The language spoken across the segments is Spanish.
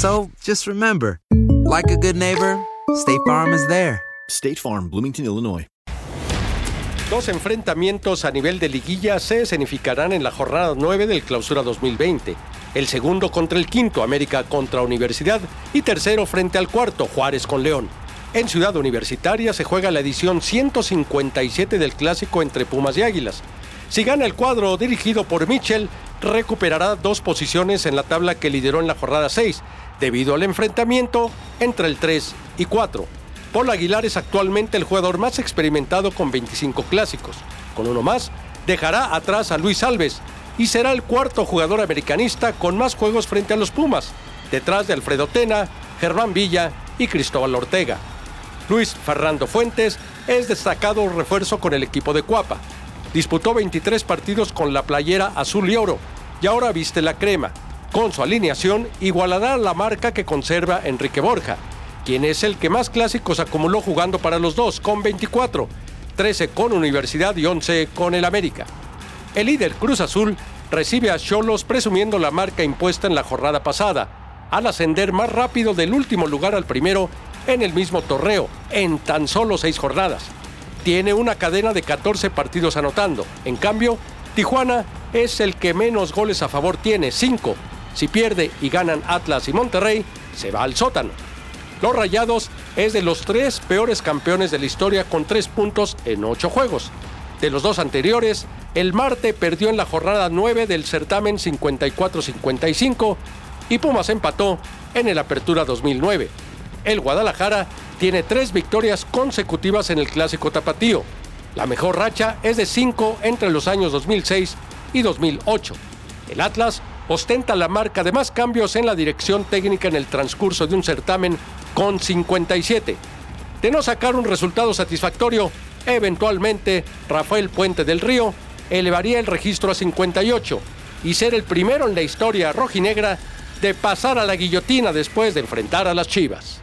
So just remember, like a good neighbor, State Farm is there. State Farm, Bloomington, Illinois. Dos enfrentamientos a nivel de liguilla se escenificarán en la jornada 9 del Clausura 2020. El segundo contra el quinto, América contra Universidad, y tercero frente al cuarto, Juárez con León. En Ciudad Universitaria se juega la edición 157 del clásico entre Pumas y Águilas. Si gana el cuadro dirigido por Mitchell, recuperará dos posiciones en la tabla que lideró en la jornada 6, debido al enfrentamiento entre el 3 y 4. Paul Aguilar es actualmente el jugador más experimentado con 25 clásicos. Con uno más, dejará atrás a Luis Alves y será el cuarto jugador americanista con más juegos frente a los Pumas, detrás de Alfredo Tena, Germán Villa y Cristóbal Ortega. Luis Fernando Fuentes es destacado refuerzo con el equipo de Cuapa. Disputó 23 partidos con la playera azul y oro y ahora viste la crema. Con su alineación igualará la marca que conserva Enrique Borja, quien es el que más clásicos acumuló jugando para los dos, con 24, 13 con Universidad y 11 con el América. El líder Cruz Azul recibe a Cholos presumiendo la marca impuesta en la jornada pasada, al ascender más rápido del último lugar al primero en el mismo torneo, en tan solo seis jornadas. Tiene una cadena de 14 partidos anotando. En cambio, Tijuana es el que menos goles a favor tiene, 5. Si pierde y ganan Atlas y Monterrey, se va al sótano. Los Rayados es de los tres peores campeones de la historia con tres puntos en ocho juegos. De los dos anteriores, el Marte perdió en la jornada 9 del certamen 54-55 y Pumas empató en el Apertura 2009. El Guadalajara tiene tres victorias consecutivas en el Clásico Tapatío. La mejor racha es de cinco entre los años 2006 y 2008. El Atlas ostenta la marca de más cambios en la dirección técnica en el transcurso de un certamen con 57. De no sacar un resultado satisfactorio, eventualmente Rafael Puente del Río elevaría el registro a 58 y ser el primero en la historia rojinegra de pasar a la guillotina después de enfrentar a las Chivas.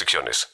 restricciones.